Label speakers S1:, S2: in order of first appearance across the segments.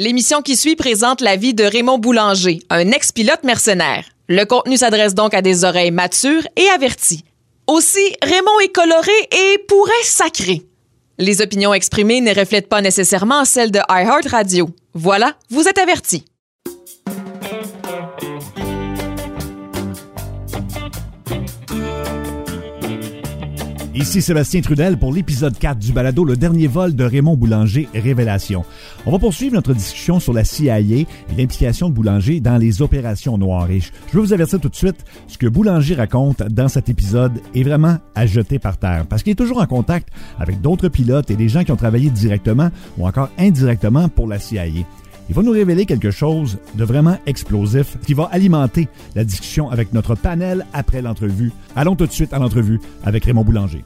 S1: L'émission qui suit présente la vie de Raymond Boulanger, un ex-pilote mercenaire. Le contenu s'adresse donc à des oreilles matures et averties. Aussi, Raymond est coloré et pourrait sacrer. Les opinions exprimées ne reflètent pas nécessairement celles de iHeartRadio. Voilà, vous êtes avertis.
S2: Ici Sébastien Trudel pour l'épisode 4 du balado Le dernier vol de Raymond Boulanger Révélation. On va poursuivre notre discussion sur la CIA et l'implication de Boulanger dans les opérations noires. Et je veux vous avertir tout de suite, ce que Boulanger raconte dans cet épisode est vraiment à jeter par terre parce qu'il est toujours en contact avec d'autres pilotes et des gens qui ont travaillé directement ou encore indirectement pour la CIA il va nous révéler quelque chose de vraiment explosif qui va alimenter la discussion avec notre panel après l'entrevue. Allons tout de suite à l'entrevue avec Raymond Boulanger.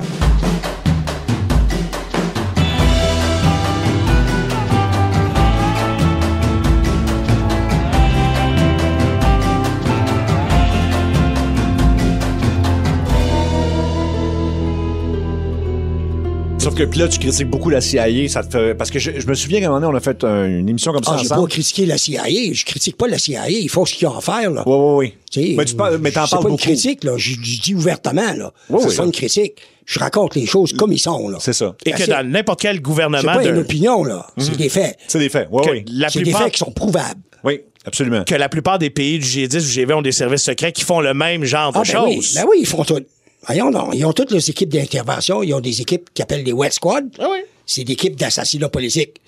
S3: Sauf que puis là, tu critiques beaucoup la CIA, ça te fait... Parce que je, je me souviens qu'à un moment donné, on a fait un- une émission comme ça
S4: Ah, j'ai pas
S3: ensemble.
S4: critiqué la CIA. Je critique pas la CIA. Ils font ce qu'ils ont à faire, là.
S3: Oui, oui, oui. Mais tu parles, mais t'en
S4: c'est
S3: parles
S4: pas
S3: beaucoup.
S4: une critique, là. Je, je dis ouvertement, là.
S3: Oui,
S4: c'est
S3: oui.
S4: pas une critique. Je raconte les choses comme ils sont, là.
S3: C'est ça.
S5: Et que dans n'importe quel
S4: C'est
S5: gouvernement,
S4: pas
S5: de-
S4: une opinion, là.
S3: Mhm.
S4: C'est des faits.
S3: C'est des faits. Oui,
S5: que,
S3: oui.
S5: la
S4: C'est des
S5: plupart,
S4: faits qui sont prouvables.
S3: Oui, absolument.
S5: que la plupart des pays du G10 ou G20 ont des services secrets qui font le même genre de
S4: Ah, ben oui.
S5: choses.
S4: Ben oui, ils font tout. Voyons donc. Ils ont toutes les équipes d'intervention. Ils ont des équipes qui appellent les Wet Squad.
S5: Ah oui.
S4: C'est des équipes d'assassinat politique.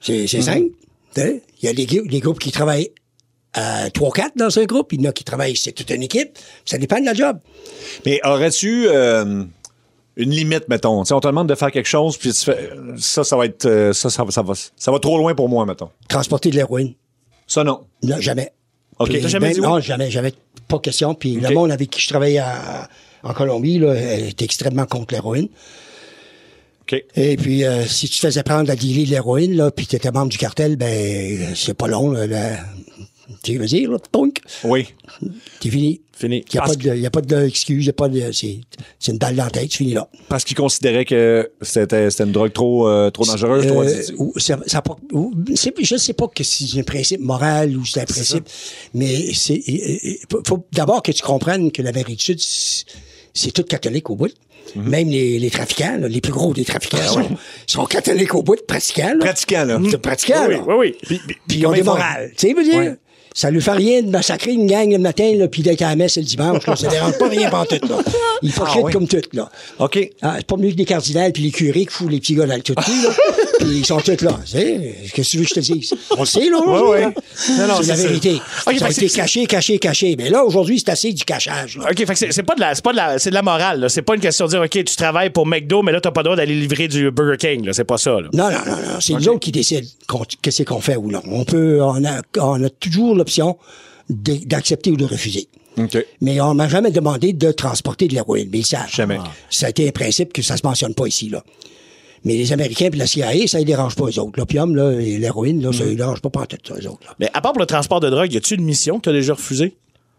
S4: C'est c'est simple. Tu sais, Il y a des, grou- des groupes qui travaillent à 3-4 dans un groupe. Il y en a qui travaillent, c'est toute une équipe. Ça dépend de la job.
S3: Mais aurais-tu euh, une limite, mettons? Tu sais, on te demande de faire quelque chose, puis tu fais, ça, ça va être, euh, ça, ça, va- ça va, ça va trop loin pour moi, mettons.
S4: Transporter de l'héroïne.
S3: Ça, non.
S4: Non, jamais.
S3: OK.
S5: T'as jamais dit oui?
S4: Non, jamais, jamais. Pas question. Puis le monde avec qui je travaillais à- en Colombie, là, était extrêmement contre l'héroïne. Et puis, euh, si tu te faisais prendre à dealer de l'héroïne, là, puis tu étais membre du cartel, ben, c'est pas long, là. là. tu veux dire, là, punk,
S3: Oui.
S4: t'es fini.
S5: Fini.
S4: Il n'y a, pas d'excuse, a pas de, c'est, c'est une balle dans la tête, tu finis là.
S3: Parce qu'ils considéraient que c'était, une drogue trop, euh, trop dangereuse, trop
S4: Euh, ou- ça, ça ou- je ne sais pas que c'est un principe moral ou c'est un principe, mais c'est il faut- d'abord que tu comprennes que du Sud, c'est- tout catholique au bout.
S3: Mhm.
S4: Même les, les trafiquants, là, les plus gros des trafiquants,
S3: Ah
S4: sont, sont catholiques au bout, pratiquants. Là.
S3: Pratiquant, là.
S4: Pratiquants,
S5: Oui,
S4: là.
S5: oui, oui.
S4: Puis, puis ils ont des morales. Tu sais, veux dire. Ça lui fait rien de massacrer une gang le matin, là, puis d'être à la messe le dimanche. Là, ça dérange pas rien tout là. Ils hypocrites
S3: Ah, oui.
S4: comme tout, là.
S3: OK.
S4: Ah, c'est pas mieux que des cardinals puis les curés qui foutent les petits gars dans le tout là. puis ils sont tous là. Qu'est-ce que tu veux que je te dise? On le sait, là,
S3: ouais. Non, non,
S4: c'est la vérité.
S5: Ok,
S4: ça a été caché, caché, caché. Mais là, aujourd'hui, c'est assez du cachage. là.
S5: OK, fait que c'est pas de la c'est pas de la c'est de la morale là. c'est pas une question de dire OK, tu travailles pour McDo mais là t'as pas le droit d'aller livrer du Burger King là, c'est pas ça là.
S4: Non, non, non, non. C'est nous autres qui décident qu'est-ce qu'on fait ou non. On peut, on a, on a toujours l'option d'accepter ou de refuser. Mais on m'a jamais demandé de transporter de l'héroïne. Mais ils savent.
S3: Jamais.
S4: Ça a été un principe que ça se mentionne pas ici, là. Mais les Américains puis la CIA, ça les dérange pas, eux autres. L'opium, là, et l'héroïne, là, ça les dérange pas pantoute, ça, eux autres, là.
S5: Mais à part pour le transport de drogue, y a-tu une mission que t'as déjà refusée?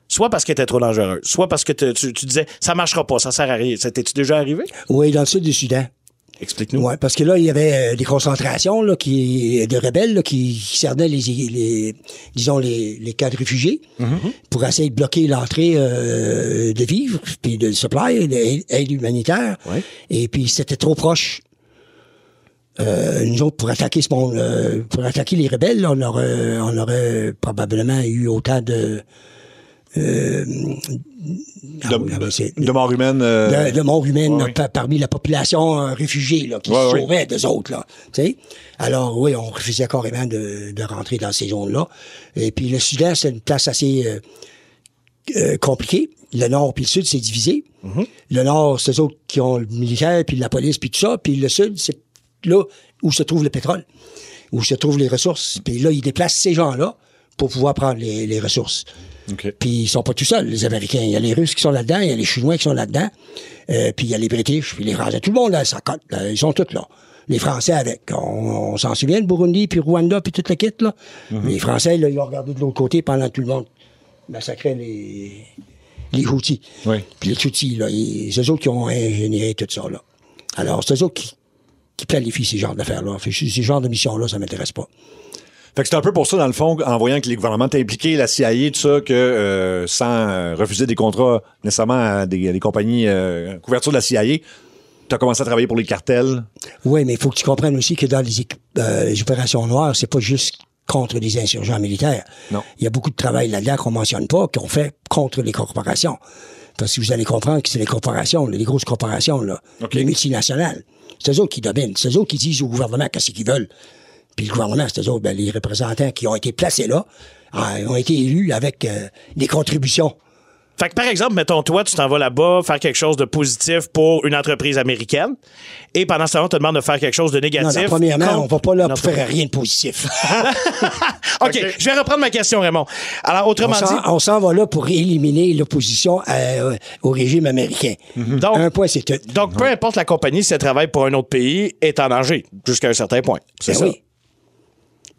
S5: Soit parce qu'elle était trop dangereuse, soit parce que tu, tu disais ça marchera pas, ça sert à rien. Ça t'es-tu déjà arrivé?
S4: Oui, dans le sud du Soudan.
S5: Explique-nous.
S4: Ouais, parce que là, il y avait euh, des concentrations là, qui, de rebelles là, qui, qui cernaient les, les, disons, les, les cas de réfugiés pour essayer de bloquer l'entrée euh, de vivres, puis de supply, d'aide humanitaire.
S5: Ouais.
S4: Et puis, c'était trop proche. Euh, nous autres, pour attaquer ce monde, euh, pour attaquer les rebelles, là, on aurait, on aurait probablement eu autant de... Euh, ah oui, ah
S3: De mort humaine. euh,
S4: de, de mort humaine
S3: ouais,
S4: par- parmi la population euh, réfugiée là, qui
S3: Ouais,
S4: se sauvait d'eux autres. Là. Alors oui, on refusait carrément de, de rentrer dans ces zones-là. Et puis le Sud-Est, c'est une place assez euh, euh, compliquée. Le Nord puis le Sud, c'est divisé.
S3: Mm-hmm.
S4: Le Nord, c'est eux autres qui ont le militaire, puis la police, puis tout ça. Puis le Sud, c'est là où se trouve le pétrole, où se trouvent les ressources. Puis là, ils déplacent ces gens-là pour pouvoir prendre les, les ressources.
S3: OK.
S4: Puis ils sont pas tout seuls, les Américains. Il y a les Russes qui sont là-dedans, il y a les Chinois qui sont là-dedans, euh, puis il y a les British, puis les Français. Tout le monde, là, ça cote, là, ils sont tous là. Les Français avec. On, on s'en souvient, le Burundi, puis Rwanda, puis toute la kit, là. Les Français, là, ils ont regardé de l'autre côté pendant que tout le monde massacrait les, les Houthis.
S3: Oui.
S4: Puis les Tutsis, là, c'est eux autres qui ont ingénieré tout ça, là. Alors, c'est eux autres qui, qui planifient ces genres d'affaires-là. Ces genres de missions-là, ça m'intéresse pas.
S2: Fait que c'est un peu pour ça, dans le fond, en voyant que les gouvernements étaient impliqués, la CIA, tout ça, que euh, sans euh, refuser des contrats nécessairement à des, à des compagnies euh, couverture de la CIA, tu as commencé à travailler pour les cartels.
S4: Oui, mais il faut que tu comprennes aussi que dans les, euh, les opérations noires, c'est pas juste contre des insurgents militaires.
S2: Non.
S4: Il y a beaucoup de travail là-dedans qu'on mentionne pas, qu'on fait contre les corporations. Parce que vous allez comprendre que c'est les corporations, les grosses corporations, là, les multinationales. C'est eux qui dominent. C'est eux qui disent au gouvernement qu'est-ce qu'ils veulent. Puis le gouvernement, c'est eux autres, ben, les représentants qui ont été placés là, euh, ont été élus avec euh, des contributions.
S5: Fait que, par exemple, mettons, toi, tu t'en vas là-bas faire quelque chose de positif pour une entreprise américaine, et pendant ce temps-là, on te demande de faire quelque chose de négatif.
S4: non, premièrement,
S5: contre-
S4: on va pas là pour faire rien de positif.
S5: OK, je vais reprendre ma question, Raymond. Alors,
S4: On
S5: autrement
S4: s'en-
S5: dit,
S4: on s'en va là pour éliminer l'opposition à- au régime américain.
S5: Donc-
S4: un point, c'est tout.
S5: donc, peu importe la compagnie, si elle travaille pour un autre pays, est en danger, jusqu'à un certain point. C'est
S4: Ben
S5: ça.
S4: oui.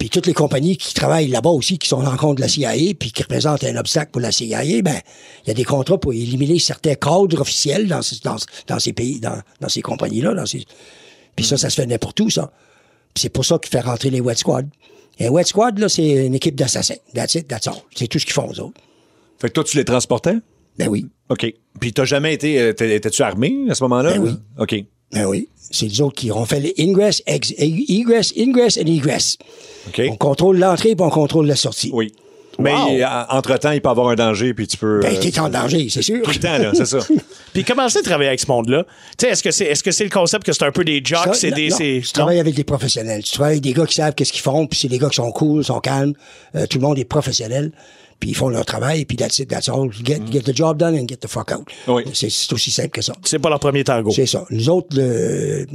S4: Puis toutes les compagnies qui travaillent là-bas aussi, qui sont en compte de la CIA, puis qui représentent un obstacle pour la CIA, ben il y a des contrats pour éliminer certains cadres officiels dans, ce- dans, dans ces pays, dans, dans ces compagnies-là. Dans ces... Puis ça, ça se fait n'importe où, ça. Puis c'est pour ça qu'il fait rentrer les Wet Squad. Et Wet Squad, là, c'est une équipe d'assassins. That's it, that's all. C'est tout ce qu'ils font, eux autres.
S2: Fait que toi, tu les transportais?
S4: Ben oui.
S2: OK. Puis t'as jamais été... euh, t'es- Étais-tu armé à ce moment-là?
S4: Ben oui.
S2: OK.
S4: Ben oui. C'est les autres qui ont fait les ingress, ex, egress, ingress et egress. On contrôle l'entrée puis on contrôle la sortie.
S2: Oui. Mais
S5: Wow.
S2: en- entre-temps, il peut y avoir un danger, puis tu peux...
S4: Ben,
S2: euh,
S4: t'es en danger, c'est sûr.
S2: tout le temps, là, c'est ça.
S5: Puis comment c'est de travailler avec ce monde-là? Tu sais, est-ce que c'est est-ce que c'est le concept que c'est un peu des jocks,
S4: Ça,
S5: c'est des.
S4: tu travailles avec des professionnels. Tu travailles avec des gars qui savent qu'est-ce qu'ils font, puis c'est des gars qui sont cool, sont calmes. Euh, tout le monde est professionnel, puis ils font leur travail, puis that's it, that's all. Get, get the job done and get the fuck out.
S2: Oui.
S4: C'est aussi simple que ça.
S5: C'est pas leur premier tango.
S4: C'est ça. Nous autres, le-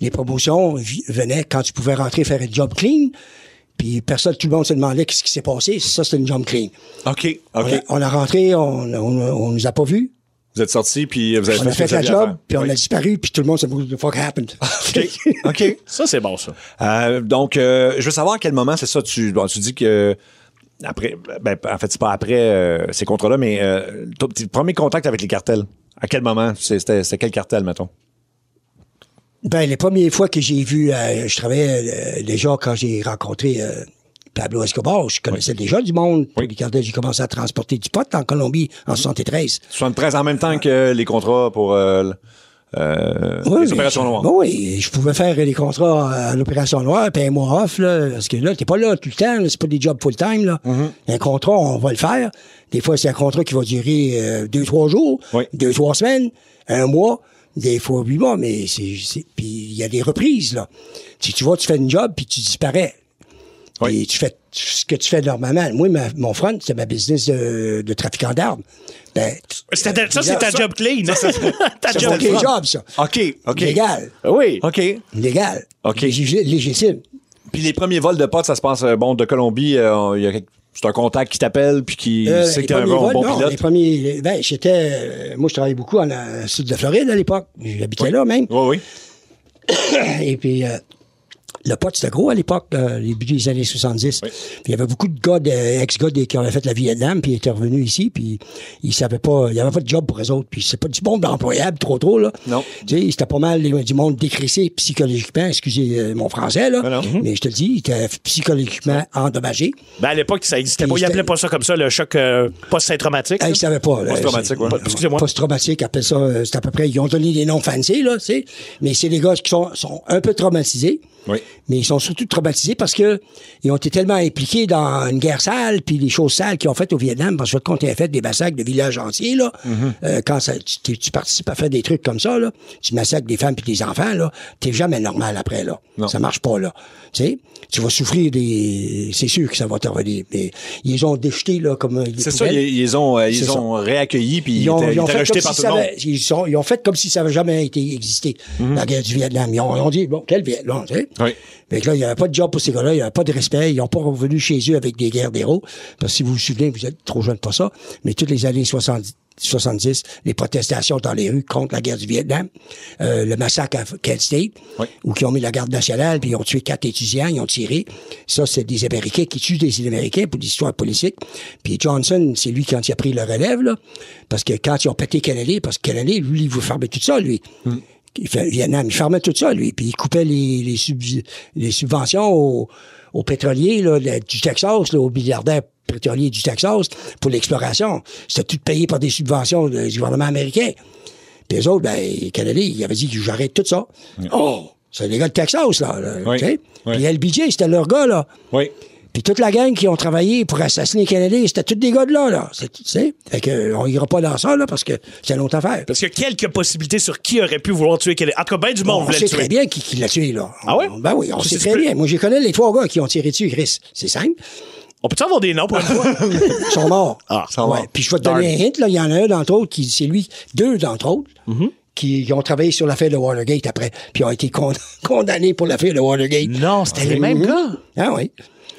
S4: les promotions venaient quand tu pouvais rentrer faire un job clean, puis personne, tout le monde se demandait qu'est-ce qui s'est passé. Ça, c'était une job clean.
S2: OK.
S4: On,
S2: OK.
S4: a, on a rentré, on, on, on nous a pas vus.
S2: Vous êtes sortis, puis vous avez
S4: On a
S2: ce que
S4: fait la job, puis on a disparu, puis tout le monde s'est dit, what the fuck happened?
S2: OK. OK.
S5: Ça, c'est bon, ça.
S2: Euh, donc, euh, je veux savoir à quel moment c'est ça. Tu, bon, tu dis que après, ben, en fait, c'est pas après euh, ces contrats-là, mais euh, ton premier contact avec les cartels. À quel moment? C'est- C'était quel cartel, mettons?
S4: Ben, les premières fois que j'ai vu, euh, je travaillais euh, déjà quand j'ai rencontré Pablo Escobar, je connaissais déjà du monde.
S2: Oui.
S4: Puis quand j'ai commencé à transporter du pot en Colombie en 73.
S2: 73 en même temps que les contrats pour euh,
S4: Oui,
S2: les opérations noires.
S4: oui, je pouvais faire des contrats à l'opération noire, puis un mois off, là, parce que là, t'es pas là tout le temps, c'est pas des jobs full-time, là.
S2: Mm-hmm.
S4: Un contrat, on va le faire. Des fois, c'est un contrat qui va durer euh, deux, trois jours,
S2: Oui.
S4: deux, trois semaines, un mois, des fois huit mois, mais c'est... c'est- Puis il y a des reprises, là. Si tu vois, tu fais une job, puis tu disparais.
S2: Oui.
S4: Puis tu fais ce que tu fais normalement. Moi, ma- mon front, c'est ma business de, de trafiquant d'armes. Ben,
S5: C'était- Ça, c'est ta
S4: ça-
S5: job clean. Ta
S4: c'est
S5: job
S4: mon
S5: clean.
S4: job, ça.
S2: OK, OK.
S4: Légal.
S5: Oui.
S2: OK.
S4: Légal.
S2: OK.
S4: Lég- Légitime.
S2: Puis les premiers vols de potes, ça se passe, euh, bon, de Colombie, euh, il y a c'est un contact qui t'appelle, puis qui
S4: Euh,
S2: sait que t'es un bon,
S4: vols,
S2: bon
S4: non,
S2: pilote.
S4: Les premiers, ben, j'étais, euh, moi, je travaillais beaucoup en euh, sud de la Floride à l'époque. J'habitais là même.
S2: Oui, oui.
S4: Et puis, euh, le pot, c'était gros à l'époque, euh, début des années 70. Puis il y avait beaucoup de gars, ex-gars qui avaient fait la Vietnam, puis ils étaient revenus ici, puis ils savaient pas, il y avait pas de job pour eux autres. Puis c'est pas du monde employable trop trop, là.
S2: Non.
S4: Tu sais, c'était pas mal les- du monde décrissé psychologiquement, excusez euh, mon français, là.
S2: Ah non.
S4: Mais je te le dis, il était psychologiquement endommagé.
S5: Ben, à l'époque, ça existait pas. Ils appelaient pas ça comme ça, le choc euh, post-traumatique.
S4: Ah, ils savaient pas.
S2: Post-traumatique, ouais.
S5: Excusez-moi.
S4: Post-traumatique, appelle ça, euh, c'est à peu près, ils ont donné des noms fancy, là, tu sais. Mais c'est des gars qui sont, sont un peu traumatisés.
S2: Oui.
S4: Mais ils sont surtout traumatisés parce que ils ont été tellement impliqués dans une guerre sale, puis les choses sales qu'ils ont faites au Vietnam, parce que quand tu as fait des massacres de villages entiers, là, euh, quand ça, tu, tu participes à faire des trucs comme ça, là, tu massacres des femmes puis des enfants, là, t'es jamais normal après, là.
S2: Non.
S4: Ça marche pas, là. Tu sais, tu vas souffrir des... C'est sûr que ça va te revenir. Mais ils ont déjeté, là, comme
S2: C'est ça, ils, ils ont, euh, ils
S4: ça.
S2: ont réaccueilli, puis ils,
S4: Ils ont,
S2: étaient,
S4: ils ont fait comme
S2: par
S4: si ça avait, ils, sont- ils ont fait comme si ça avait jamais été existé, la guerre du Vietnam. Ils ont, ils ont dit, bon, quelle Vietnam, tu sais?
S2: Oui.
S4: Fait que là, il n'y avait pas de job pour ces gars-là, il n'y avait pas de respect, ils n'ont pas revenu chez eux avec des guerres d'héros. Parce que si vous vous souvenez, vous êtes trop jeune pour ça, mais toutes les années 70, 70 les protestations dans les rues contre la guerre du Vietnam, euh, le massacre à Kent State,
S2: Oui.
S4: où qui ont mis la garde nationale, puis ils ont tué quatre étudiants, ils ont tiré. Ça, c'est des Américains qui tuent des Américains pour l'histoire politique. Puis Johnson, c'est lui qui a pris le relève, là, parce que quand ils ont pété Kennedy, parce que Kennedy, lui, il veut fermer tout ça, lui. Il fait Vietnam, il fermait tout ça, lui, puis il coupait les, les, sub- les subventions aux, aux pétroliers là, du Texas, là, aux milliardaires pétroliers du Texas pour l'exploration. C'était tout payé par des subventions du gouvernement américain. Puis eux autres, ben, Kennedy, il avait dit que j'arrête tout ça. Oh! C'est les gars de Texas, là. là.
S3: Oui.
S4: Puis LBJ, c'était leur gars, là.
S3: Oui.
S4: Puis toute la gang qui ont travaillé pour assassiner Kennedy, c'était tous des gars de là, là. C'est- Tu sais? Fait que, euh, on ira pas dans ça, là, parce que c'est une autre affaire.
S5: Parce qu'il y a quelques possibilités sur qui aurait pu vouloir tuer Kennedy. En tout cas, ben du monde
S4: on
S5: voulait
S4: sait
S5: le tuer.
S4: très bien qui, qui l'a tué, là.
S5: Ah ouais?
S4: On- Ben oui, on
S5: Tu
S4: sait très
S5: plus.
S4: bien. Moi, j'ai connais les trois gars qui ont tiré dessus, Chris. C'est simple.
S5: On peut-tu avoir des noms pour une fois?
S4: Ils sont morts.
S5: Ah,
S3: sont
S4: Ouais.
S3: morts.
S4: Puis je vais te donner un hint, là. Il y en a un d'entre autres qui, c'est lui, deux d'entre autres,
S5: Mm-hmm.
S4: Qui, qui ont travaillé sur l'affaire de Watergate après, puis ont été con- condamnés pour l'affaire de Watergate.
S5: non, c'était les mêmes
S4: Mhm.
S5: gars.
S4: Ah oui.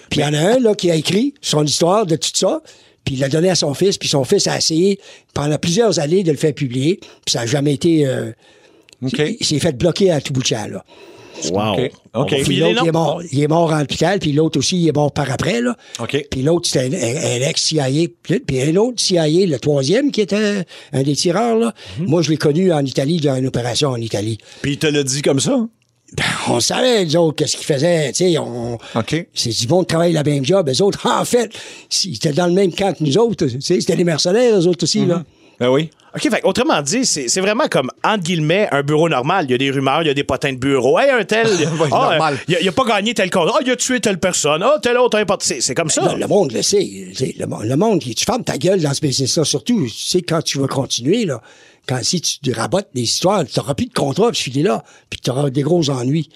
S4: Puis il y en a un là, qui a écrit son histoire de tout ça, puis il l'a donné à son fils, puis son fils a essayé pendant plusieurs années de le faire publier, puis ça n'a jamais été... euh. Il s'est fait bloquer à tout bout de champ, là.
S5: Wow.
S3: OK.
S4: Puis
S5: les
S4: l'autre, il est mort. Il est mort en hôpital, puis l'autre aussi, il est mort par après, là.
S3: OK.
S4: Puis l'autre, c'était un, ex-CIA. Puis un autre CIA, le troisième, qui était un des tireurs, là.
S3: Mhm.
S4: Moi, je l'ai connu en Italie, dans une opération en Italie.
S3: Puis il te l'a dit comme ça?
S4: Ben, on savait, les autres, qu'est-ce qu'ils faisaient, tu sais, on...
S3: OK.
S4: C'est du bon de travailler la même job. Les autres, en fait, ils étaient dans le même camp que nous autres. Tu sais, c'était des mercenaires, eux autres aussi, là.
S3: Ben oui.
S5: OK, fait autrement dit, c'est c'est vraiment comme, entre guillemets, un bureau normal. Il y a des rumeurs, il y a des potins de bureau. Hey, un tel. Ah,
S3: normal.
S5: euh, il, a, il a pas gagné tel contrat. Ah, il a tué telle personne. Ah, tel autre, pot- C'est c'est comme ça.
S4: Le, le monde le sait. Le, mo- le monde, tu fermes ta gueule dans ce business-là, surtout, tu sais, quand tu vas continuer, là. Quand si tu rabotes des histoires, tu n'auras plus de contrat, puis tu es là, puis tu auras des gros ennuis.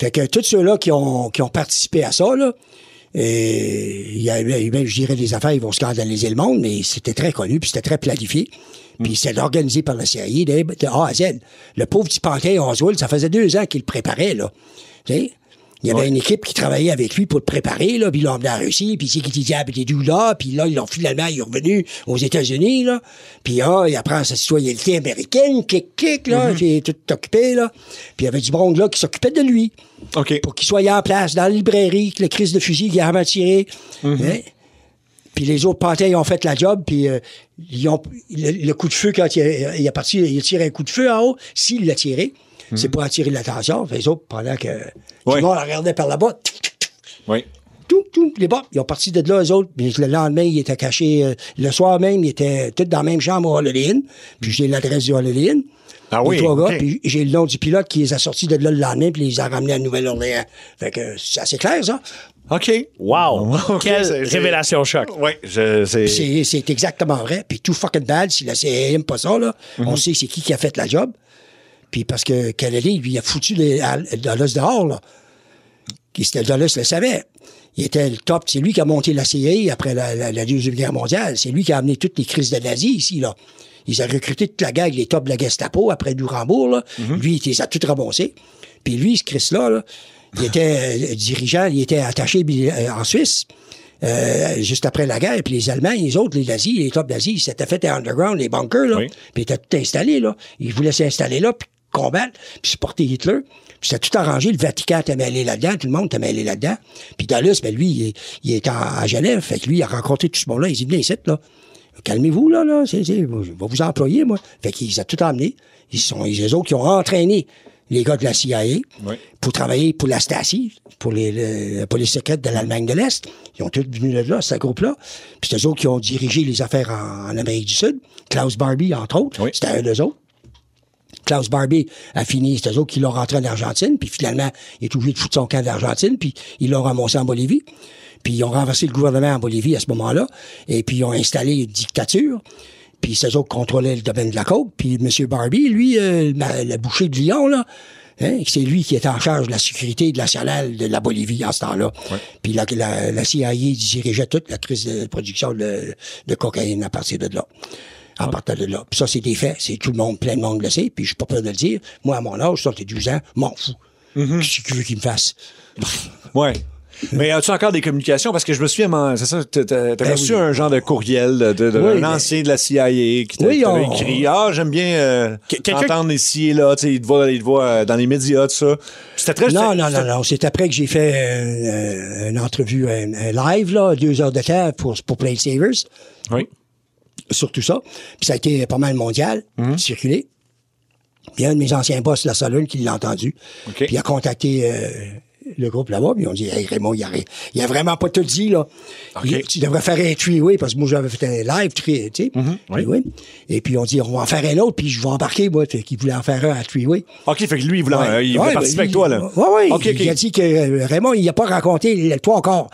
S4: Fait que tous ceux-là qui ont, qui ont participé à ça, là, et il y a même, je dirais, des affaires, ils vont scandaliser le monde, mais c'était très connu, puis c'était très planifié. Puis c'était organisé par la CIA de, A à Z. Le pauvre petit pantin Oswald, ça faisait deux ans qu'il le préparait, là. Tu sais? Il y avait une équipe qui travaillait avec lui pour le préparer, là, puis ils l'ont emmené en Russie, puis c'est qui dit diable était d'où là, puis là, ils l'ont finalement, il est revenu aux États-Unis, là, puis ah, il apprend sa citoyenneté américaine, kick, kick, là, j'ai tout occupé, là, puis il y avait du monde, là, qui s'occupait de lui,
S3: OK.
S4: pour qu'il soit en place dans la librairie, que le crise de fusil qu'il avait tiré, Hein? Puis les autres pantins, ils ont fait la job, puis euh, ils ont le, le coup de feu quand il a, il a parti, il a tiré un coup de feu en haut. S'il l'a tiré, c'est pour attirer l'attention. Fait Les autres, pendant que tout le monde la regardait par là-bas,
S3: Oui.
S4: tout, tout, les bas, ils ont parti de là, eux autres. Puis le lendemain, ils étaient cachés. euh, le soir même, ils étaient tous dans la même chambre au Holiday Inn. Puis j'ai l'adresse du Holiday Inn.
S3: Ah
S4: Les
S3: oui,
S4: trois gars, puis j'ai le nom du pilote qui les a sortis de là le lendemain, puis les a ramenés à Nouvelle-Orléans. Fait que c'est assez clair, ça.
S3: OK.
S5: Wow.
S3: OK,
S5: Quelle révélation choc.
S3: Oui, c'est...
S4: C'est, c'est exactement vrai. Puis tout fucking bad, si la CIA aime pas ça, là,
S3: Mhm.
S4: on sait c'est qui qui a fait la job. Puis parce que Kennedy, lui, il a foutu les, à- Dulles dehors, là. Qui c'était Dulles le savait. Il était le top. C'est lui qui a monté la CIA après la, la- la Deuxième Guerre mondiale. C'est lui qui a amené toutes les crises de nazis ici, là. Ils ont recruté toute la gang, les tops de la Gestapo après Durambourg, là.
S3: Mhm.
S4: Lui, il les a tout ramassés. Puis lui, ce Chris-là, là, il était euh, dirigeant, il était attaché euh, en Suisse. euh, juste après la guerre, puis les Allemands, les autres, les nazis, les top nazis, ils s'étaient fait des underground, les bunkers, là,
S3: Oui.
S4: puis ils étaient tout installés, là. Ils voulaient s'installer là, puis combattre, puis supporter Hitler. Puis c'était tout arrangé, le Vatican était mêlé là-dedans, tout le monde était mêlé là-dedans. Puis Dulles, ben lui, il, est- il est en, à Genève, fait que lui, il a rencontré tout ce monde-là, il dit, venez ici, là. Calmez-vous, là, là, c'est, c'est, je vais vous employer, moi. Fait qu'ils ont tout emmené. Ils sont les autres qui ont entraîné les gars de la CIA
S3: Oui.
S4: pour travailler pour la Stasi, pour les, le- la police secrète de l'Allemagne de l'Est. Ils ont tous venu de là, ce groupe-là. Puis c'est eux autres qui ont dirigé les affaires en, en Amérique du Sud. Klaus Barbie, entre autres.
S3: Oui.
S4: C'était un d'eux autres. Klaus Barbie a fini, c'est eux autres qui l'ont rentré en Argentine, puis finalement, il est obligé de foutre son camp d'Argentine, puis ils l'ont ramassé en Bolivie. Puis ils ont renversé le gouvernement en Bolivie à ce moment-là, et puis ils ont installé une dictature. Puis c'est eux autres qui contrôlaient le domaine de la côte. Puis M. Barbie, lui, euh, le boucher de Lyon, là, hein, c'est lui qui était en charge de la sécurité nationale de la Bolivie en ce temps-là. Puis la, la, la CIA dirigeait toute la crise de production de, de cocaïne à partir de là. En partant de là. Puis ça, c'est des faits. C'est tout le monde, plein de monde le sait. Puis je suis pas peur de le dire. Moi, à mon âge, ça, 12 ans, m'en fous. Qu'est-ce que tu veux qu'il me fasse?
S3: Ouais. Mais as-tu encore des communications? Parce que je me souviens, c'est ça, t'as t'as
S4: Ben
S3: reçu
S4: oui.
S3: un genre de courriel de, de-
S4: Oui,
S3: d'un
S4: mais-
S3: ancien de la CIA qui t'a
S4: Oui,
S3: t'avait
S4: on-
S3: écrit Ah, j'aime bien euh, entendre ici et là, tu sais, il te voit, il te voit euh, dans les médias, tout ça. C'était très
S4: Non, non, non, non. C'est après que j'ai fait euh, euh, une entrevue, un, un live, là, deux heures de temps pour, pour Play Savers,
S3: Oui.
S4: Sur tout ça. Puis ça a été pas mal mondial, circulé. Puis un de mes anciens boss de la Salone qui l'a entendu.
S3: OK.
S4: Puis il a contacté euh, le groupe là-bas, puis ils ont dit, hey, Raymond, il a, il a vraiment pas tout dit, là. Il- tu devrais faire un three-way, parce que moi, j'avais fait un live, three- tu sais. three-way. Et puis, on dit, on va en faire un autre, puis je vais embarquer, moi, qu'il voulait en faire un à three-way.
S3: OK, fait que lui, il voulait,
S4: Ouais.
S3: euh, il voulait
S4: Ouais,
S3: participer
S4: ben,
S3: avec toi, là.
S4: Oui, oui.
S3: OK, OK.
S4: Il a dit que euh, Raymond, il n'a pas raconté le toi encore.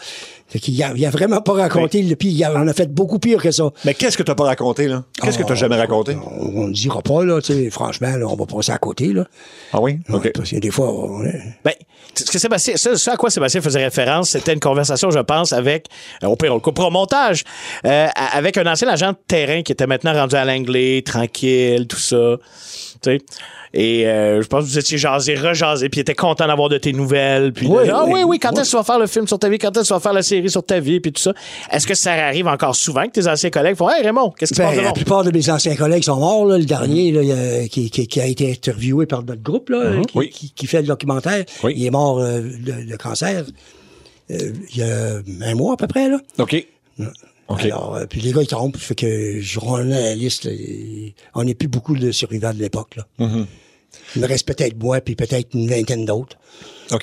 S4: Fait qu'il a, il a vraiment pas raconté le puis il a- on a fait beaucoup pire que ça.
S3: Mais qu'est-ce que t'as pas raconté, là? Qu'est-ce que t'as jamais raconté?
S4: On ne dira pas, là, tu sais, franchement, là, on va passer à côté, là.
S3: Ah oui? OK.
S4: Ouais, Parce que des fois, on
S5: Ben, ce que Sébastien, ce, ce à quoi Sébastien faisait référence, c'était une conversation, je pense, avec, euh, au pire, on le coupera au montage, euh, avec un ancien agent de terrain qui était maintenant rendu à l'anglais, tranquille, tout ça. Tu sais. Et euh, je pense que vous étiez jasé, rejasé, puis il était content d'avoir de tes nouvelles. Puis de-
S4: Oui,
S5: ah
S4: oui.
S5: oui, quand est-ce que tu vas faire le film sur ta vie, quand est-ce que tu vas faire la série sur ta vie, puis tout ça? Est-ce que ça arrive encore souvent que tes anciens collègues font Hey Raymond, qu'est-ce qui se
S4: Ben,
S5: passe
S4: la plupart de mes anciens collègues sont morts. Là. Le dernier, là, il a- qui, qui- qui a été interviewé par notre groupe, là, qui,
S3: Mhm. Oui.
S4: qui- qui fait le documentaire,
S3: Oui.
S4: il est mort euh, de, de cancer euh, il y a un mois à peu près. Là.
S3: OK.
S4: Alors, euh, puis les gars, ils tombent. Fait que je rends la liste. là, et on n'est plus beaucoup de survivants de l'époque. là.
S3: Mm-hmm.
S4: Il me reste peut-être moi, puis peut-être une vingtaine d'autres.
S3: OK.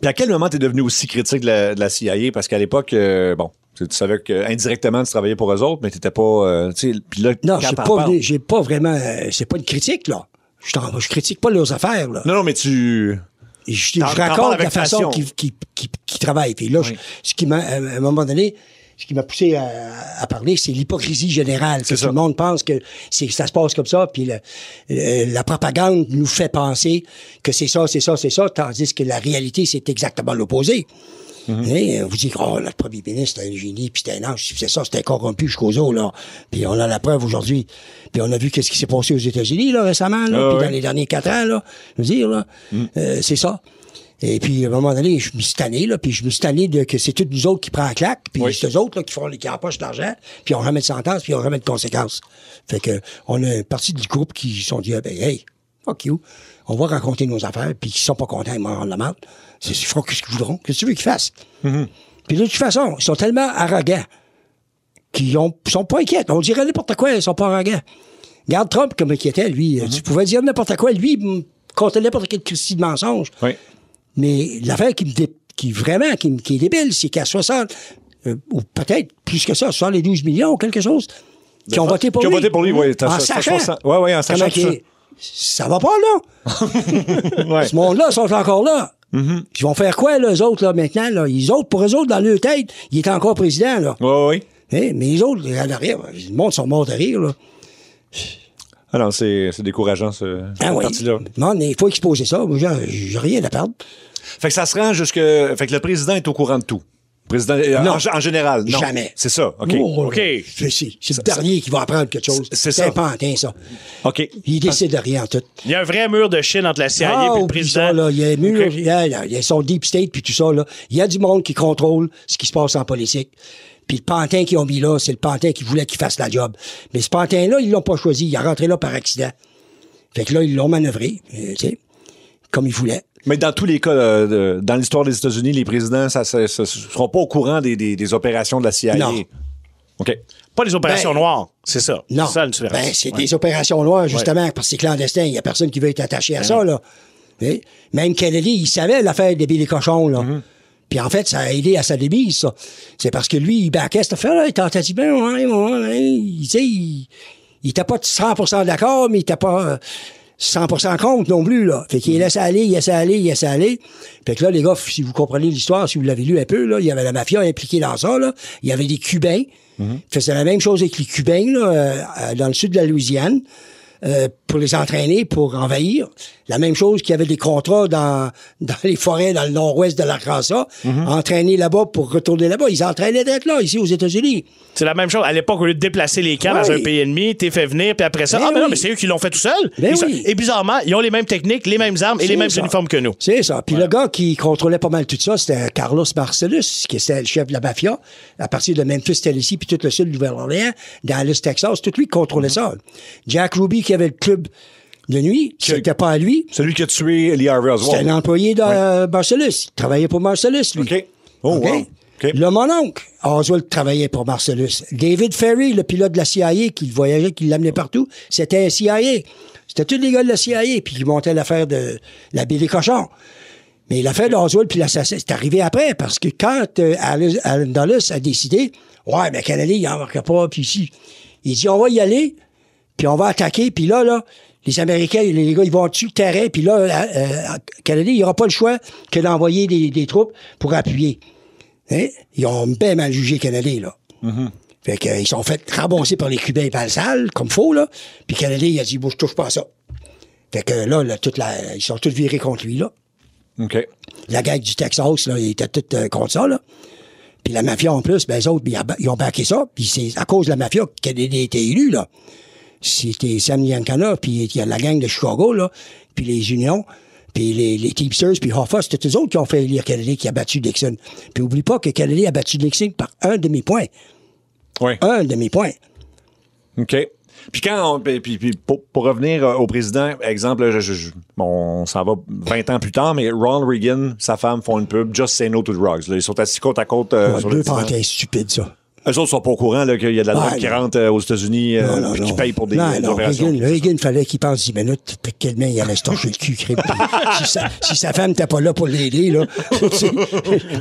S3: Puis à quel moment t'es devenu aussi critique de la, de la CIA? Parce qu'à l'époque, euh, bon, tu, tu savais que indirectement tu travaillais pour eux autres, mais t'étais pas. euh, tu sais, puis là,
S4: Non, j'ai pas, j'ai pas vraiment. euh, c'est pas une critique, là. Je, je critique pas leurs affaires, là.
S3: Non, non, mais tu.
S4: Je, je raconte la façon qu'ils qui, qui, qui travaillent. Puis là, je- ce qui m'a, à un moment donné, ce qui m'a poussé à, à parler, c'est l'hypocrisie générale. Que. Tout le monde pense que c'est ça se passe comme ça, puis le- le- la propagande nous fait penser que c'est ça, c'est ça, c'est ça, tandis que la réalité, c'est exactement l'opposé.
S3: Mm-hmm.
S4: Hein, vous dites, oh, notre premier ministre, c'était un génie, puis c'était un ange, c'est ça, c'était corrompu jusqu'aux os, là. Puis on a la preuve aujourd'hui. Puis on a vu qu'est-ce qui s'est passé aux États-Unis, là, récemment, là,
S3: Ah
S4: puis dans les derniers quatre ans, là. Je veux dire, là, euh, c'est ça. Et puis, à un moment donné, je me suis tanné, là, puis je me suis tanné de que c'est tous nous autres qui prennent la claque, puis
S3: Oui.
S4: c'est eux autres, là, qui font, qui empochent l'argent, puis on remet de sentence, puis on remet de conséquences. Fait que, on a une partie du groupe qui se sont dit, ah, ben, hey, fuck you, on va raconter nos affaires, puis qui sont pas contents, ils m'en rendent la. C'est, ils feront ce qu'ils voudront. Qu'est-ce que tu veux qu'ils fassent? Puis de toute façon, ils sont tellement arrogants qu'ils ont, sont pas inquiets. On dirait n'importe quoi, ils sont pas arrogants. Regarde Trump comme il était, lui. Tu pouvais dire n'importe quoi. Lui, comptait n'importe quel de mensonge.
S3: Oui.
S4: Mais l'affaire qui me dé- qui vraiment qui, me- qui est débile, c'est qu'à 60, euh, ou peut-être plus que ça, 72 millions ou quelque chose, qui ont voté pour
S3: Qui ont
S4: lui.
S3: voté pour lui, oui,
S4: En
S3: ça,
S4: sachant.
S3: 60. Ouais, ouais, en sachant ça.
S4: va pas, là.
S3: Ouais.
S4: Ce monde-là sont encore là. Puis ils vont faire quoi, eux autres, là, maintenant, là? Les autres, pour eux autres, dans leur tête, il est encore président, là.
S3: Ouais, ouais.
S4: Hein, Mais les autres, en arrière, le monde sont morts de rire, là.
S3: Ah non, c'est c'est décourageant, ce, cette
S4: Ah oui.
S3: partie-là.
S4: Non, mais il faut exposer ça. Moi, j'ai- j'ai rien à perdre.
S3: Fait que ça se rend jusque. Fait que le président est au courant de tout. Président, euh,
S4: Non.
S3: en, en général, non.
S4: Jamais.
S3: C'est ça, OK.
S4: Oh,
S5: OK.
S4: C'est c'est- c'est le dernier qui va apprendre quelque chose.
S3: C'est
S4: C'est
S3: ça.
S4: un pantin, ça.
S3: OK.
S4: Il décide de rien en tout.
S5: Il y a un vrai mur de Chine entre la CIA
S4: Ah,
S5: et le
S4: oublie
S5: président.
S4: ça, là. Il y a un mur,
S5: OK.
S4: il y a, il y a son deep state puis tout ça, là. Il y a du monde qui contrôle ce qui se passe en politique. Puis le pantin qu'ils ont mis là, c'est le pantin qui voulait qu'il fasse la job. Mais ce pantin-là, ils l'ont pas choisi. Il est rentré là par accident. Fait que là, ils l'ont manœuvré, euh, tu sais, comme ils voulaient.
S3: Mais dans tous les cas, euh, dans l'histoire des États-Unis, les présidents ça, ça- ça- seront pas au courant des, des- des opérations de la CIA.
S4: Non.
S3: OK.
S5: Pas les opérations
S4: Ben,
S5: noires, c'est ça.
S4: Non.
S5: C'est ça la différence.
S4: Ben, c'est
S5: Ouais.
S4: des opérations noires, justement, parce que c'est clandestin. Il y a personne qui veut être attaché à ça, là. Même Kennedy, il savait l'affaire des billets cochons, là.
S5: Mm-hmm.
S4: Puis en fait, ça a aidé à sa démise, ça. C'est parce que lui, il baquait cette affaire-là, il ben, ouais, ouais, ouais, il, était pas 100% d'accord, mais il était pas euh, 100% contre non plus, là. Fait qu'il laissait aller, il laissait aller, il laissait aller. Fait que là, les gars, si vous comprenez l'histoire, si vous l'avez lu un peu, là, il y avait la mafia impliquée dans ça, là. Il y avait des Cubains. Faisait la même chose avec les Cubains, là, euh, euh, dans le sud de la Louisiane. Euh, pour les entraîner, pour envahir. La même chose qu'il y avait des contrats dans, dans les forêts dans le nord-ouest de l'Arkansas, entraîner là-bas pour retourner là-bas. Ils entraînaient d'être là, ici aux États-Unis.
S5: C'est la même chose. À l'époque, au lieu de déplacer les camps dans un pays ennemi, t'es fait venir, puis après ça,
S4: Ben
S5: ah, mais non,
S4: oui.
S5: mais c'est eux qui l'ont fait tout seuls.
S4: Ben
S5: sont-. Et bizarrement, ils ont les mêmes techniques, les mêmes armes et les mêmes
S4: ça.
S5: uniformes que nous.
S4: C'est ça. Puis le gars qui contrôlait pas mal tout ça, c'était Carlos Marcellus, qui était le chef de la mafia, à partir de Memphis, Tennessee, puis tout le sud de Nouvelle-Orléans, Dallas, Texas. Tout lui contrôlait ça. Jack Ruby, qui avait le club de nuit, c'était pas à lui.
S3: Celui qui a tué Lee Harvey
S4: C'était
S3: Oswald.
S4: un employé de euh, Marcellus. Il travaillait pour Marcellus, lui.
S3: OK. Oh,
S4: OK?
S3: wow. OK.
S4: Là, mon oncle, Oswald travaillait pour Marcellus. David Ferry, le pilote de la CIA, qui le voyageait, qui l'amenait partout, c'était un CIA. C'était tous les gars de la CIA, puis qui montaient l'affaire de la baie des cochons. Mais l'affaire d'Oswald puis l'assassin, c'est arrivé après, parce que quand euh, Alan Dulles a décidé, ouais, mais Kennedy, il n'embarquera pas, puis ici, il dit, on va y aller, puis on va attaquer, puis là, là, les Américains, les gars, ils vont dessus le terrain, puis là, euh, Kennedy, il n'aura pas le choix que d'envoyer des, des troupes pour appuyer. Hein? Ils ont bien mal jugé Kennedy, là. Fait qu'ils ils sont fait raboncer par les Cubains par le sale, comme faux, là. Puis Kennedy, il a dit, bon, je touche pas à ça. Fait que là, là, toute la, ils sont tous virés contre lui, là.
S3: OK.
S4: La gang du Texas, là, ils étaient tous euh, contre ça, là. Puis la mafia, en plus, ben, eux autres, ils ont baqué ça. Puis c'est à cause de la mafia que Kennedy a été élu, là. C'était Sam Giancana, puis il y a la gang de Chicago, là, puis les Unions, puis les, les Teamsters, puis Hoffa, c'était eux autres qui ont fait élire Kennedy, qui a battu Dixon. Puis oublie pas que Kennedy a battu Dixon par un demi-point.
S3: Oui.
S4: Un demi-point.
S3: OK. Puis quand on, puis, puis- puis pour, pour revenir euh, au président, exemple, je- je- je- bon, on s'en va 20 ans plus tard, mais Ronald Reagan, sa femme font une pub, Just Say No to Drugs. là. Ils sont assis côte à côte. euh,
S4: Ouais,
S3: sur le
S4: deux
S3: divan.
S4: pantins stupides, ça.
S3: Eux autres sont pas au courant là, qu'il y a de la
S4: Ouais,
S3: drogue qui
S4: non.
S3: rentre euh, aux États-Unis euh,
S4: Non, non,
S3: puis qui paye pour des,
S4: non,
S3: des
S4: non,
S3: opérations.
S4: Reagan, Reagan, fallait qu'il pense 10 minutes, puis quelle main il allait se torcher le cul. si, sa, si sa femme n'était pas là pour l'aider, là,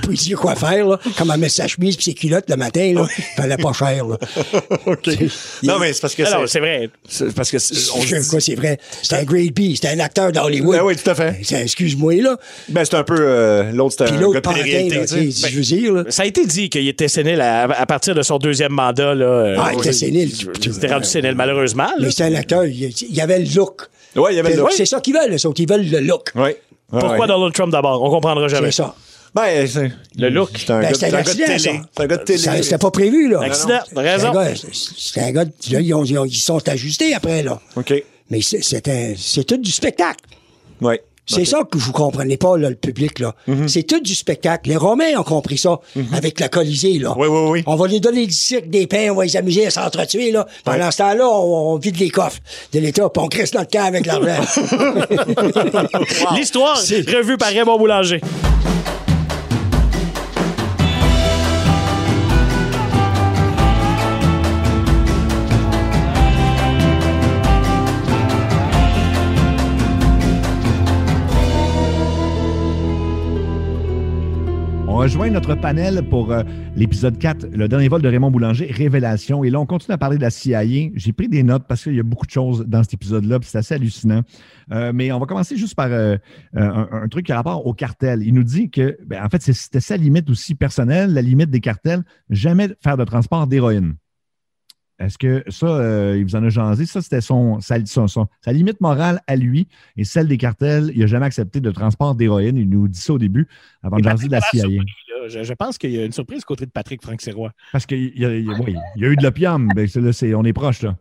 S4: pour lui dire quoi faire, là, comme elle met sa chemise puis ses culottes le matin, là, fallait pas cher, là.
S3: OK. Non, mais c'est parce que
S5: Alors,
S3: c'est,
S5: c'est vrai.
S3: c'est parce que c'est- on
S4: Je quoi, c'est vrai. C'était un Grade B, c'était un acteur d'Hollywood.
S3: Ben oui, tout à fait.
S4: C'est- Excuse-moi, là.
S3: Ben, c'est un peu euh, l'autre, c'était un gars de sais,
S4: je veux dire, là.
S5: Ça a été dit qu'il était sénile à, à partir de son deuxième mandat. Là, euh,
S4: Ah, il était
S5: oui.
S4: sénile.
S5: Il était rendu sénile, malheureusement. là.
S4: Mais c'était un acteur, il, y avait le look.
S3: Ouais, il y avait le look.
S4: C'est ça qu'ils veulent. Ils veulent le look.
S3: Ouais. Ouais,
S5: Pourquoi
S3: ouais.
S5: Donald Trump d'abord? On comprendra jamais.
S4: C'est ça.
S3: Ben, c'est-
S5: Le look.
S3: C'est un,
S4: Ben,
S3: gars,
S4: c'était
S3: c'est
S4: un
S3: un gars de
S4: accident,
S3: télé. C'est un gars de télé.
S4: C'était pas prévu, là.
S5: Accident,
S4: C'est un
S5: raison.
S4: gars- C'est un gars, là, ils, ont- ils ont- ils sont ajustés après, là.
S3: OK.
S4: Mais c'est c'est un- c'est tout du spectacle.
S3: Ouais.
S4: C'est ça que vous comprenez pas, là, le public, là.
S3: Mm-hmm.
S4: C'est tout du spectacle. Les Romains ont compris ça avec la Colisée, là.
S3: Oui, oui, oui.
S4: On va les donner du cirque, des pains, on va les amuser à s'entretuer, là. Pendant ce temps-là, on, on vide les coffres de l'État, puis on crisse notre camp avec l'argent.
S5: L'histoire revue par Raymond Boulanger.
S2: Notre panel pour euh, l'épisode 4, le dernier vol de Raymond Boulanger, Révélation. Et là, on continue à parler de la CIA. J'ai pris des notes parce qu'il y a beaucoup de choses dans cet épisode-là, puis c'est assez hallucinant. Euh, mais on va commencer juste par euh, un, un truc qui a rapport au cartel. Il nous dit que, ben, en fait, c'était sa limite aussi personnelle, la limite des cartels, jamais faire de transport d'héroïne. Est-ce que ça, euh, il vous en a jasé? Ça, c'était son, sa, son- son- sa limite morale à lui et celle des cartels. Il n'a jamais accepté de transport d'héroïne. Il nous dit ça au début, avant de jaser de la CIA.
S5: Je, je pense qu'il y a une surprise côté de Patrick Franck Sirois.
S2: Parce qu'il y, a- il y a- oui, il y a eu de l'opium. Ben, c'est- là, c'est- on est proche, là.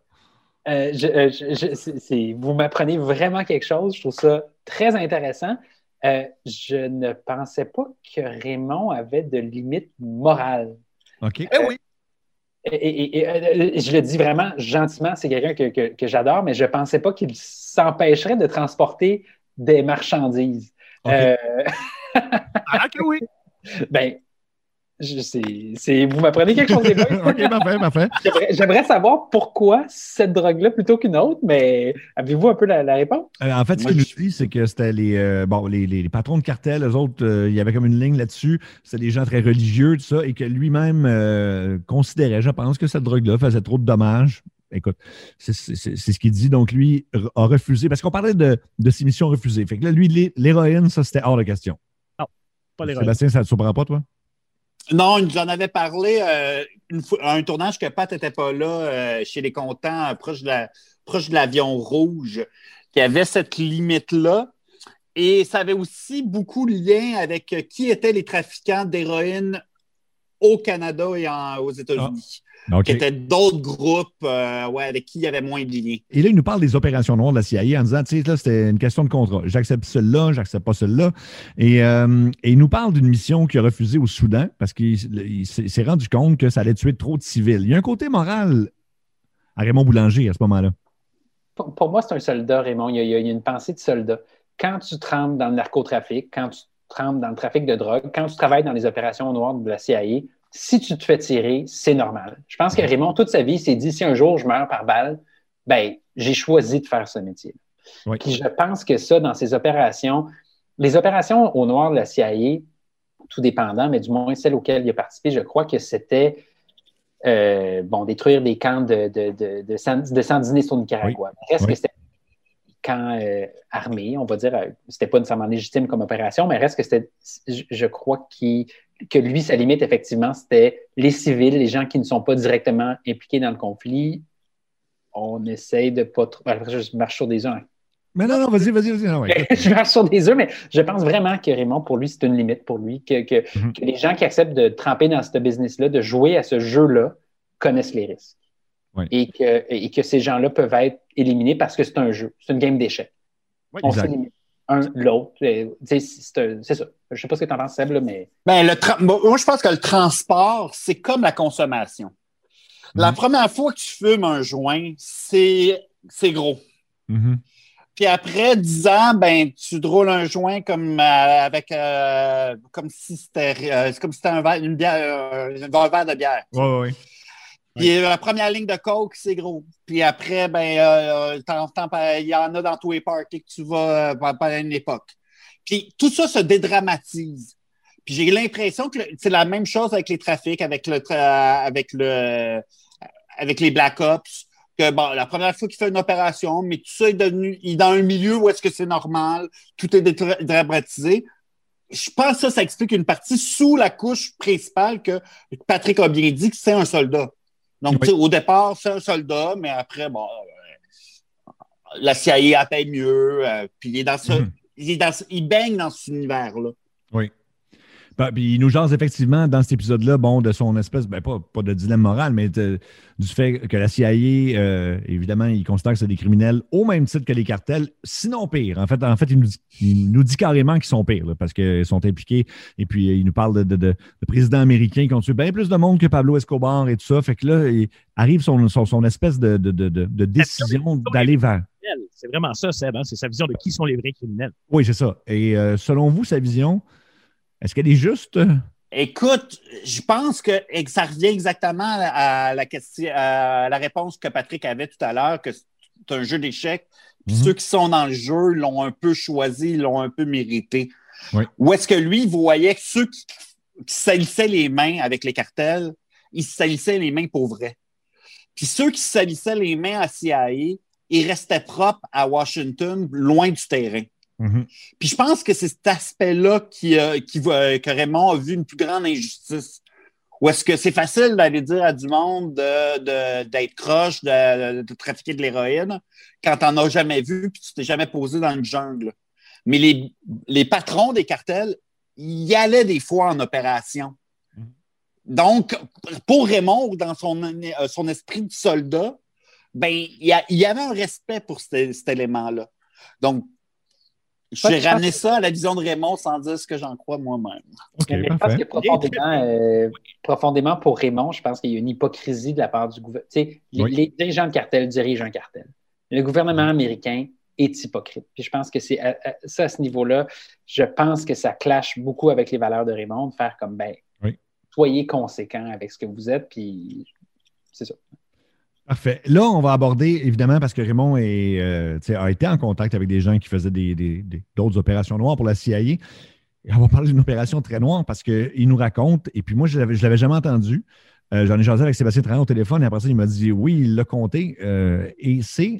S6: Euh, je- euh, je- je- c'est- c'est- vous m'apprenez vraiment quelque chose. Je trouve ça très intéressant. Euh, je ne pensais pas que Raymond avait de limite morale.
S2: OK.
S6: Eh oui. Et, et- et, je le dis vraiment gentiment, c'est quelqu'un que, que- que j'adore, mais je ne pensais pas qu'il s'empêcherait de transporter des marchandises.
S2: OK.
S6: Euh,
S5: Ah, que oui.
S6: Ben, je- vous m'apprenez quelque chose des boys?
S2: OK, parfait, parfait.
S6: J'aimerais, j'aimerais savoir pourquoi cette drogue-là plutôt qu'une autre, mais avez-vous un peu la, la réponse?
S2: Euh, en fait, ce qu'il nous
S6: je-
S2: dit, c'est que c'était les, euh, bon, les, les- les patrons de cartel, eux autres, euh, il y avait comme une ligne là-dessus. C'était des gens très religieux, tout ça, et que lui-même euh, considérait, je pense, que cette drogue-là faisait trop de dommages. Écoute, c'est ce qu'il dit. Donc, lui a refusé, parce qu'on parlait de, de ses missions refusées. Fait que là, lui, l'hé- l'héroïne, ça, c'était hors de question.
S5: Pas les
S2: Sébastien, ça ne te surprend pas, toi?
S7: Non, il nous en avait parlé euh, une fois, à un tournage que Pat n'était pas là euh, chez les comptants, euh, proche de la- proche de l'avion rouge, qui avait cette limite-là. Et ça avait aussi beaucoup de lien avec euh, qui étaient les trafiquants d'héroïne au Canada et en- aux États-Unis,
S2: OK.
S7: qui étaient d'autres groupes euh, ouais, avec qui il y avait moins de liens.
S2: Et là, il nous parle des opérations noires de la CIA en disant, tu sais, là, c'était une question de contrat. J'accepte celle-là, j'accepte pas celle-là. Et, euh, et il nous parle d'une mission qu'il a refusée au Soudan parce qu'il il s'est rendu compte que ça allait tuer trop de civils. Il y a un côté moral à Raymond Boulanger à ce moment-là.
S6: Pour, pour moi, c'est un soldat, Raymond. Y a- il y a une pensée de soldat. Quand tu trembles dans le narcotrafic, quand tu trembles dans le trafic de drogue, quand tu travailles dans les opérations noires de la CIA, si tu te fais tirer, c'est normal. Je pense que Raymond, toute sa vie, s'est dit si un jour je meurs par balle, ben, j'ai choisi de faire ce métier.
S2: Oui.
S6: Puis je pense que ça, dans ces opérations, les opérations au noir de la CIA, tout dépendant, mais du moins celles auxquelles il a participé, je crois que c'était euh, bon, détruire des camps de, de, de, de, sandinistes au Nicaragua. Que c'était camp euh, armé, on va dire, euh, c'était pas nécessairement légitime comme opération, mais reste que c'était, je crois que lui, sa limite, effectivement, c'était les civils, les gens qui ne sont pas directement impliqués dans le conflit. On essaye de pas trop. Je marche sur des œufs. Hein.
S2: Mais non, non, vas-y, vas-y, vas-y.
S6: je marche sur des œufs, mais je pense vraiment que Raymond, pour lui, c'est une limite pour lui, que, mhm. que, les gens qui acceptent de tremper dans ce business-là, de jouer à ce jeu-là, connaissent les risques. Et, que, et que ces gens-là peuvent être éliminés parce que c'est un jeu, c'est une game d'échecs. On s'élimine un l'autre. C'est ça. Je ne sais pas ce que tu en penses, Seb, mais.
S7: Ben, le moi, je pense que le transport, c'est comme la consommation. La mhm. première fois que tu fumes un joint, c'est gros. Mhm. Puis après 10 ans, ben, tu drôles un joint comme euh, avec euh, comme si c'était euh, comme si un verre, une bière, un verre de bière.
S2: Oui, oui.
S7: Puis la première ligne de coke, c'est gros. Puis après, ben, il y en a dans tous les parties que tu vas pendant une époque. Puis tout ça se dédramatise. Puis j'ai l'impression que c'est la même chose avec les trafics, avec le, avec le, avec les Black Ops bon, la première fois qu'il fait une opération, mais tout ça est devenu, il est dans un milieu où est-ce que c'est normal, tout est dramatisé. Je pense que ça, ça explique une partie sous la couche principale que Patrick a bien dit que c'est un soldat. Donc, au départ, c'est un soldat, mais après, bon, euh, la CIA appelle mieux, euh, puis il est dans ce, mm-hmm. il, est dans, il baigne dans cet univers-là.
S2: Oui. Ben, puis il nous jase effectivement dans cet épisode-là, bon, de son espèce, ben, pas, pas de dilemme moral, mais du fait que la CIA, euh, évidemment, il considère que c'est des criminels au même titre que les cartels, sinon pire. En fait, en fait il, nous dit, carrément qu'ils sont pires, parce qu'ils sont impliqués. Et puis, il nous parle de, de, présidents américains qui ont tué bien plus de monde que Pablo Escobar et tout ça. Fait que là, il arrive son, son, espèce de, décision d'aller vers.
S5: C'est vraiment ça, Seb. Hein? C'est sa vision de qui sont les vrais criminels.
S2: Oui, c'est ça. Et euh, selon vous, sa vision, est-ce qu'elle est juste?
S7: Écoute, je pense que ça revient exactement à la, question, à la réponse que Patrick avait tout à l'heure, que c'est un jeu d'échecs. Puis mhm. ceux qui sont dans le jeu l'ont un peu choisi, l'ont un peu mérité. Ou est-ce que lui, voyait que ceux qui, salissaient les mains avec les cartels, ils se salissaient les mains pour vrai. Puis ceux qui salissaient les mains à CIA, ils restaient propres à Washington, loin du terrain. Mhm. Puis je pense que c'est cet aspect-là qui, euh, qui que Raymond a vu une plus grande injustice. Ou est-ce que c'est facile d'aller dire à du monde d'être de, croche, de, trafiquer de l'héroïne quand t'en as jamais vu puis tu t'es jamais posé dans une jungle? Mais les, les patrons des cartels y allaient des fois en opération. Mhm. Donc, pour Raymond, dans son, euh, son esprit de soldat, ben, il y, avait un respect pour cet élément-là. Donc, je vais ramener ça à la vision de Raymond sans dire ce que j'en crois moi-même.
S6: je pense que profondément, euh, profondément, pour Raymond, je pense qu'il y a une hypocrisie de la part du gouvernement. Les, les, dirigeants de cartel dirigent un cartel. Le gouvernement américain est hypocrite. Puis je pense que c'est ça, à ce niveau-là, je pense que ça clash beaucoup avec les valeurs de Raymond, de faire comme, ben, soyez conséquent avec ce que vous êtes, puis c'est ça.
S2: Parfait. Là, on va aborder, évidemment, parce que Raymond euh, a été en contact avec des gens qui faisaient d'autres opérations noires pour la CIA. Et on va parler d'une opération très noire parce qu'il nous raconte, et puis moi, je ne l'avais jamais entendu. Euh, j'en ai jasé avec Sébastien Trahan au téléphone, et après ça, il m'a dit oui, il l'a compté. Euh, et c'est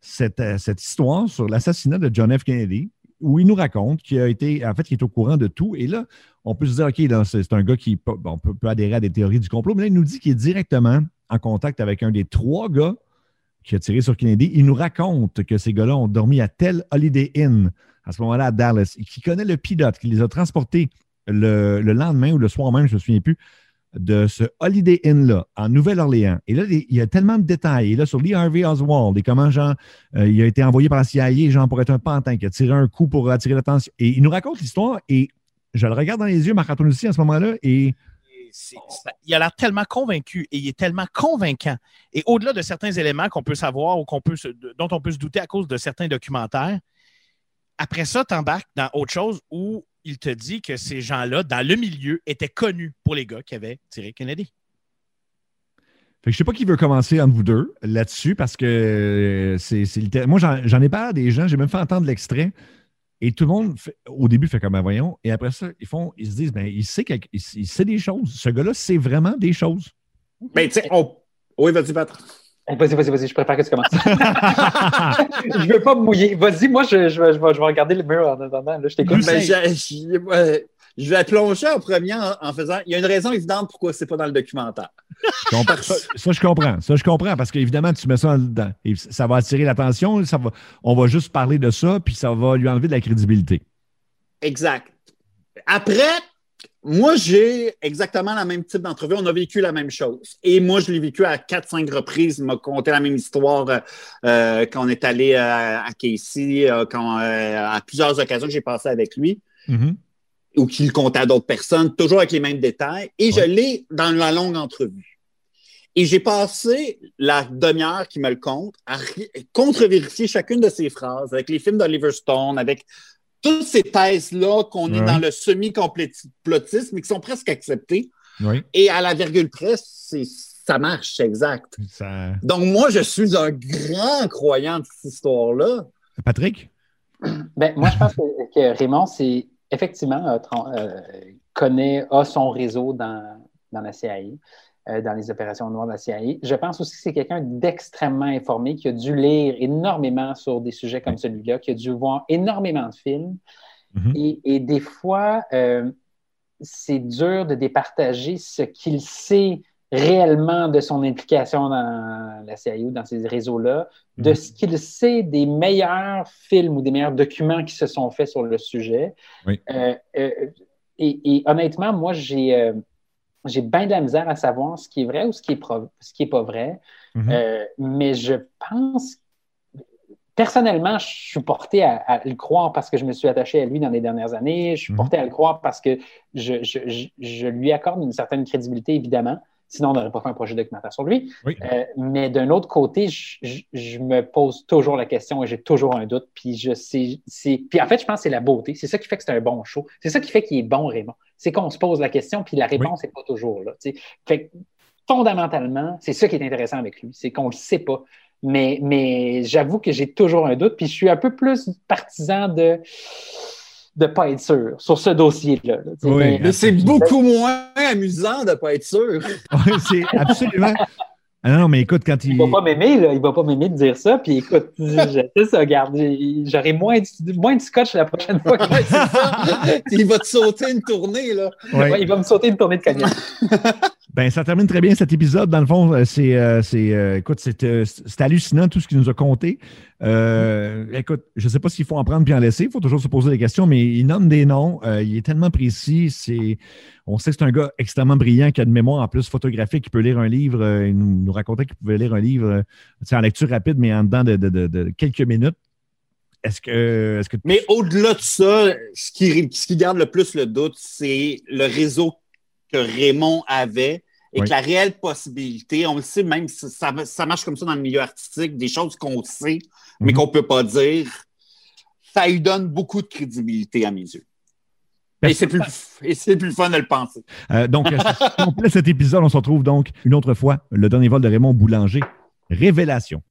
S2: cette, histoire sur l'assassinat de John F. Kennedy, où il nous raconte qu'il a été, en fait, qu'il est au courant de tout. Et là, on peut se dire, OK, c'est un gars qui peut, adhérer à des théories du complot, mais là, il nous dit qu'il est directement en contact avec un des trois gars qui a tiré sur Kennedy. Il nous raconte que ces gars-là ont dormi à tel Holiday Inn à ce moment-là à Dallas, qui connaît le pilote, qui les a transportés le, lendemain ou le soir même, je ne me souviens plus, de ce Holiday Inn-là, en Nouvelle-Orléans. Et là, il y a tellement de détails. Là, sur Lee Harvey Oswald, et comment Jean, euh, il a été envoyé par la CIA, Jean, pour être un pantin, qui a tiré un coup pour attirer l'attention. Et il nous raconte l'histoire, et je le regarde dans les yeux, Marc-Antoine aussi, à ce moment-là, et
S5: il a l'air tellement convaincu et il est tellement convaincant. Et au-delà de certains éléments qu'on peut savoir ou dont on peut se douter à cause de certains documentaires, après ça, tu embarques dans autre chose où il te dit que ces gens-là, dans le milieu, étaient connus pour les gars qui avaient tiré Kennedy.
S2: je ne sais pas qui veut commencer entre vous deux là-dessus parce que c'est, moi, j'en, ai pas des gens, j'ai même fait entendre l'extrait. Et tout le monde, fait- au début, fait comme, ben, voyons. Et après ça, ils font, ils se disent, ben, il sait, quelque- il, il sait des choses. Ce gars-là sait vraiment des choses.
S7: Ben, tu sais, on... Oui, vas-y, Pat.
S6: Eh, Vas-y, vas-y, vas-y, je préfère que tu commences. je veux pas me mouiller. Vas-y, moi, je, je, vais, je, vais, je vais regarder le mur en attendant. Là, je t'écoute.
S7: Ben, je, vais plonger en premier en, en faisant. Il y a une raison évidente pourquoi c'est pas dans le documentaire.
S2: Je comprends. ça, ça, je comprends. Ça, je comprends. Parce qu'évidemment, tu mets ça dedans. Et ça va attirer l'attention. Ça va, on va juste parler de ça, puis ça va lui enlever de la crédibilité.
S7: Exact. Après, moi, j'ai exactement la même type d'entrevue. On a vécu la même chose. Et moi, je l'ai vécu à 4-5 reprises. Il m'a conté la même histoire euh, quand on est allé euh, à Casey, euh, quand, à plusieurs occasions que j'ai passé avec lui,
S2: Mhm.
S7: Ou qu'il comptait à d'autres personnes, toujours avec les mêmes détails. Et je l'ai dans la longue entrevue. Et j'ai passé la demi-heure qui me le compte à ri- contre-vérifier chacune de ses phrases avec les films d'Oliver Stone, avec toutes ces thèses-là qu'on est dans le semi-complotisme et qui sont presque acceptées.
S2: Oui.
S7: Et à la virgule près, c'est- ça marche, c'est exact.
S2: Ça...
S7: Donc, moi, je suis un grand croyant de cette histoire-là.
S2: Patrick?
S6: Ben, moi, je pense que, que Raymond, c'est effectivement euh, tran- euh, connaît, a son réseau dans, dans la CIA, euh, dans les opérations noires de la CIA. Je pense aussi que c'est quelqu'un d'extrêmement informé qui a dû lire énormément sur des sujets comme celui-là, qui a dû voir énormément de films.
S2: Mhm.
S6: Et, et des fois, euh, c'est dur de départager ce qu'il sait réellement de son implication dans la CIA ou dans ces réseaux-là, de
S2: Mhm.
S6: ce qu'il sait des meilleurs films ou des meilleurs documents qui se sont faits sur le sujet.
S2: Oui.
S6: Euh, euh, et, et honnêtement, moi, j'ai euh, j'ai bien de la misère à savoir ce qui est vrai ou ce qui est, ce qui est pas vrai.
S2: Mhm.
S6: Mais je pense, personnellement, je suis porté à, à le croire parce que je me suis attaché à lui dans les dernières années. Je suis
S2: Mhm.
S6: porté à le croire parce que je, je, je, je lui accorde une certaine crédibilité, évidemment. Sinon, on n'aurait pas fait un projet documentaire sur lui.
S2: Oui.
S6: Euh, mais d'un autre côté, je, me pose toujours la question et j'ai toujours un doute. Puis je sais, puis en fait, je pense que c'est la beauté. C'est ça qui fait que c'est un bon show. C'est ça qui fait qu'il est bon, Raymond. C'est qu'on se pose la question puis la réponse n'est pas toujours là. Fait que, fondamentalement, c'est ça qui est intéressant avec lui, c'est qu'on le sait pas. Mais, mais j'avoue que j'ai toujours un doute, puis je suis un peu plus partisan de de pas être sûr sur ce dossier-là.
S2: Oui.
S6: Mais-
S7: Mais c'est beaucoup moins amusant de ne pas être sûr.
S2: Oui, c'est absolument. Ah non, non, mais écoute, quand il.
S6: Il va pas m'aimer, là. Il va pas m'aimer de dire ça. Puis écoute, je- ça, regarde. J'aurai moins, de- moins de scotch la prochaine fois.
S7: Ouais, c'est ça. Il va te sauter une tournée, là.
S2: Ouais.
S6: Ouais, il va me sauter une tournée de cognac.
S2: Ben, ça termine très bien cet épisode. Dans le fond, euh, c'est, euh, c'est, euh, écoute, c'est, euh, hallucinant tout ce qu'il nous a conté. Euh, écoute, je ne sais pas s'il faut en prendre puis en laisser. Il faut toujours se poser des questions, mais il nomme des noms. Euh, il est tellement précis. C'est, on sait que c'est un gars extrêmement brillant qui a de mémoire en plus photographique, qui peut lire un livre. Euh, il nous, nous racontait qu'il pouvait lire un livre euh, en lecture rapide, mais en dedans de, de- de- de quelques minutes. Est-ce que, est-ce que
S7: Mais au-delà de ça, ce qui, ce qui garde le plus le doute, c'est le réseau que Raymond avait et
S2: Oui.
S7: que la réelle possibilité, on le sait même, ça, ça, ça marche comme ça dans le milieu artistique, des choses qu'on sait, mais
S2: Mhm.
S7: qu'on ne peut pas dire, ça lui donne beaucoup de crédibilité à mes yeux. Et c'est plus, et plus fun de le penser.
S2: Euh, donc, complet cet épisode. On se retrouve donc une autre fois, le dernier vol de Raymond Boulanger. Révélation.